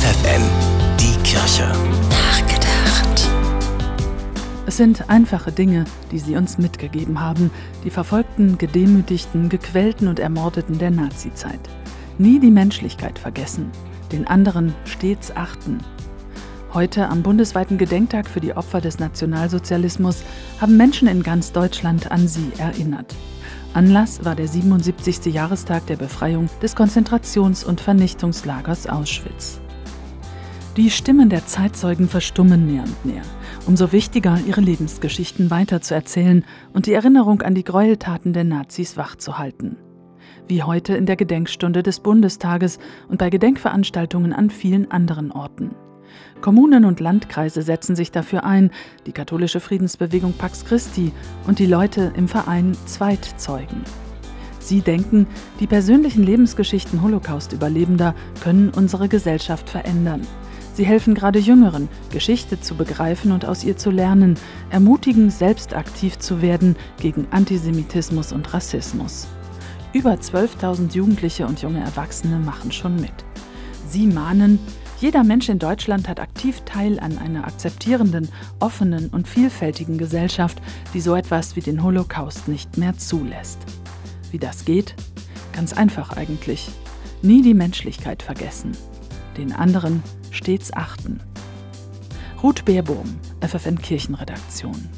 FFN, die Kirche. Nachgedacht. Es sind einfache Dinge, die sie uns mitgegeben haben, die verfolgten, gedemütigten, gequälten und ermordeten der Nazizeit. Nie die Menschlichkeit vergessen, den anderen stets achten. Heute am bundesweiten Gedenktag für die Opfer des Nationalsozialismus haben Menschen in ganz Deutschland an sie erinnert. Anlass war der 77. Jahrestag der Befreiung des Konzentrations- und Vernichtungslagers Auschwitz. Die Stimmen der Zeitzeugen verstummen mehr und mehr. Umso wichtiger, ihre Lebensgeschichten weiterzuerzählen und die Erinnerung an die Gräueltaten der Nazis wachzuhalten. Wie heute in der Gedenkstunde des Bundestages und bei Gedenkveranstaltungen an vielen anderen Orten. Kommunen und Landkreise setzen sich dafür ein, die katholische Friedensbewegung Pax Christi und die Leute im Verein Zweitzeugen. Sie denken, die persönlichen Lebensgeschichten Holocaust-Überlebender können unsere Gesellschaft verändern. Sie helfen gerade Jüngeren, Geschichte zu begreifen und aus ihr zu lernen, ermutigen, selbst aktiv zu werden gegen Antisemitismus und Rassismus. Über 12.000 Jugendliche und junge Erwachsene machen schon mit. Sie mahnen, jeder Mensch in Deutschland hat aktiv Teil an einer akzeptierenden, offenen und vielfältigen Gesellschaft, die so etwas wie den Holocaust nicht mehr zulässt. Wie das geht? Ganz einfach eigentlich. Nie die Menschlichkeit vergessen. Den anderen stets achten. Ruth Beerbohm, FFN Kirchenredaktion.